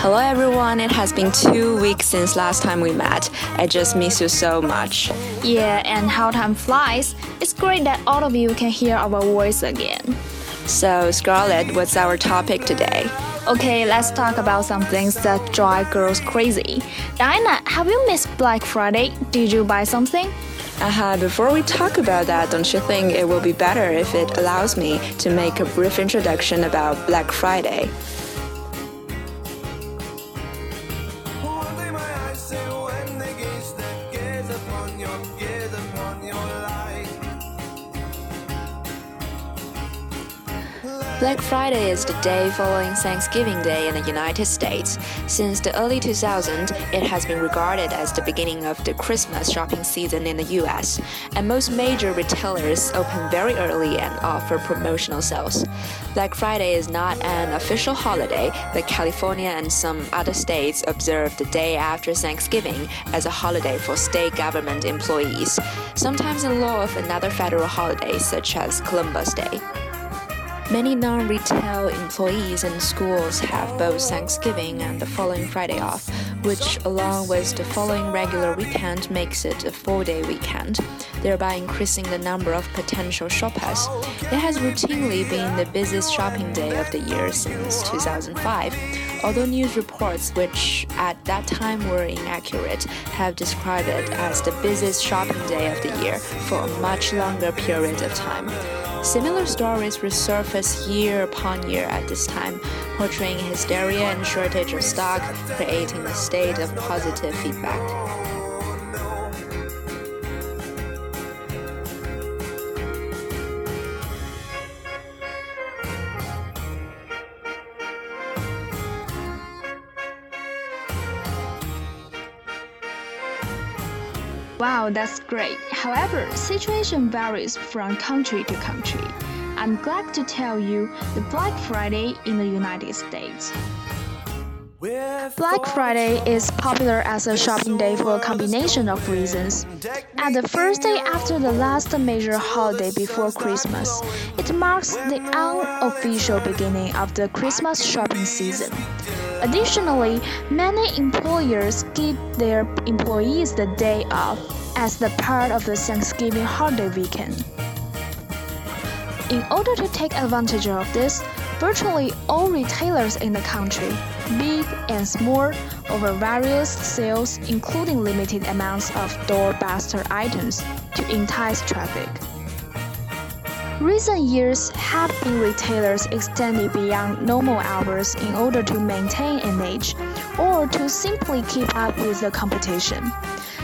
Hello everyone, it has been two weeks since last time we met. I just miss you so much. Yeah, and how time flies. It's great that all of you can hear our voice again. So, Scarlett, what's our topic today? Okay, let's talk about some things that drive girls crazy. Diana, have you missed Black Friday? Did you buy something? Uh, before we talk about that, don't you think it will be better if it allows me to make a brief introduction about Black Friday? Black Friday is the day following Thanksgiving Day in the United States. Since the early 2000s, it has been regarded as the beginning of the Christmas shopping season in the US, and most major retailers open very early and offer promotional sales. Black Friday is not an official holiday, but California and some other states observe the day after Thanksgiving as a holiday for state government employees, sometimes in lieu of another federal holiday such as Columbus Day. Many non retail employees and schools have both Thanksgiving and the following Friday off, which, along with the following regular weekend, makes it a four day weekend, thereby increasing the number of potential shoppers. It has routinely been the busiest shopping day of the year since 2005, although news reports, which at that time were inaccurate, have described it as the busiest shopping day of the year for a much longer period of time. Similar stories resurface year upon year at this time, portraying hysteria and shortage of stock, creating a state of positive feedback. Wow, that's great. However, situation varies from country to country. I'm glad to tell you the Black Friday in the United States. Black Friday is popular as a shopping day for a combination of reasons. At the first day after the last major holiday before Christmas, it marks the unofficial beginning of the Christmas shopping season. Additionally, many employers give their employees the day off as the part of the Thanksgiving holiday weekend. In order to take advantage of this, virtually all retailers in the country, big and small, offer various sales including limited amounts of doorbuster items to entice traffic. Recent years have been retailers extending beyond normal hours in order to maintain an edge or to simply keep up with the competition.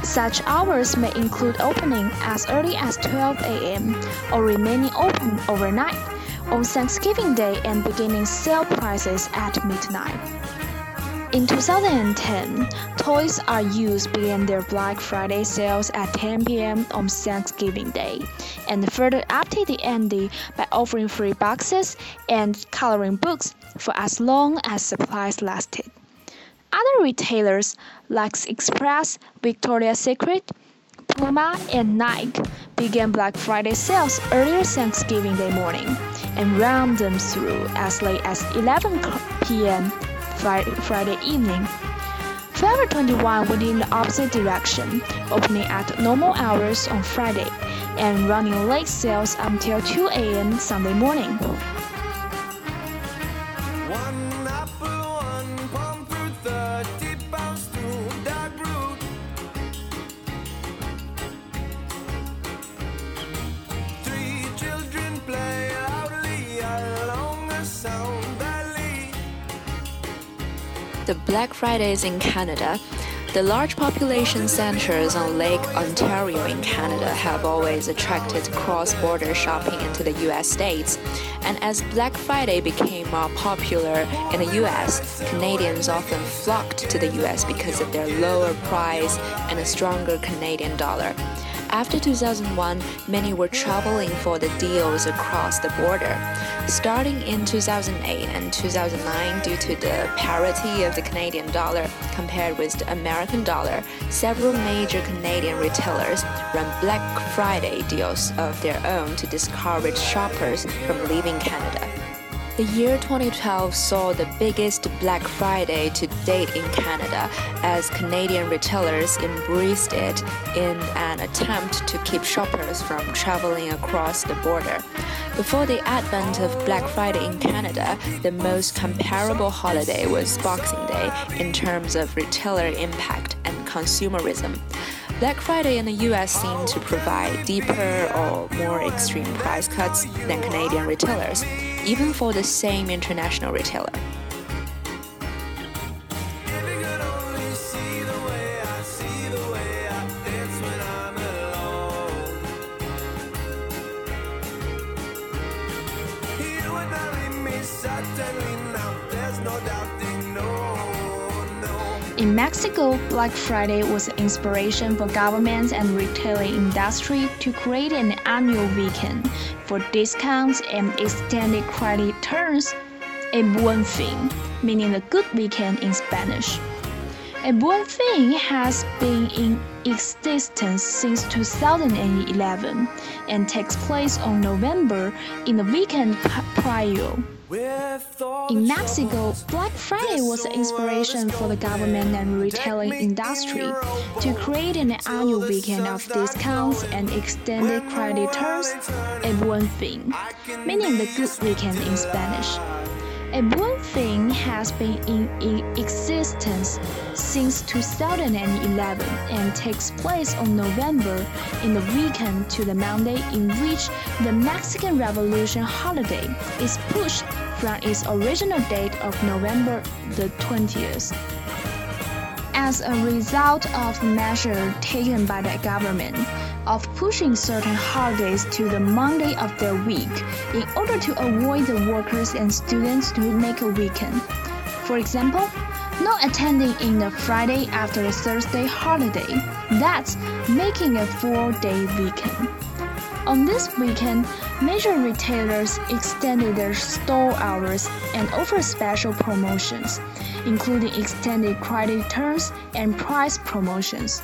Such hours may include opening as early as 12 a.m. or remaining open overnight on Thanksgiving Day and beginning sale prices at midnight. In 2010, Toys R Us began their Black Friday sales at 10 p.m. on Thanksgiving Day, and further updated the ante by offering free boxes and coloring books for as long as supplies lasted. Other retailers like Express, Victoria's Secret, Puma, and Nike began Black Friday sales earlier Thanksgiving Day morning and ran them through as late as 11 p.m. Friday evening. Forever 21 went in the opposite direction, opening at normal hours on Friday and running late sales until 2 a.m. Sunday morning. The Black Fridays in Canada, the large population centers on Lake Ontario in Canada have always attracted cross border shopping into the US states. And as Black Friday became more popular in the US, Canadians often flocked to the US because of their lower price and a stronger Canadian dollar. After 2001, many were traveling for the deals across the border. Starting in 2008 and 2009, due to the parity of the Canadian dollar compared with the American dollar, several major Canadian retailers ran Black Friday deals of their own to discourage shoppers from leaving Canada. The year 2012 saw the biggest Black Friday to date in Canada as Canadian retailers embraced it in an attempt to keep shoppers from traveling across the border. Before the advent of Black Friday in Canada, the most comparable holiday was Boxing Day in terms of retailer impact and consumerism. Black Friday in the US seemed to provide deeper or more extreme price cuts than Canadian retailers, even for the same international retailer. In Mexico, Black Friday was an inspiration for governments and retailing industry to create an annual weekend for discounts and extended credit terms, a buen fin, meaning the good weekend in Spanish. A buen fin has been in existence since 2011 and takes place on November in the weekend prior. In Mexico, Black Friday was the inspiration for the government and retailing industry to create an annual weekend of discounts and extended credit terms, a buen fin, meaning the good weekend in Spanish. A buen fin has been in existence since 2011 and takes place on November in the weekend to the Monday in which the Mexican Revolution holiday is pushed from its original date of November the 20th. As a result of measures taken by the government, of pushing certain holidays to the Monday of their week in order to avoid the workers and students to make a weekend. For example, not attending in the Friday after the Thursday holiday. That's making a four day weekend. On this weekend, major retailers extended their store hours and offer special promotions, including extended credit terms and price promotions.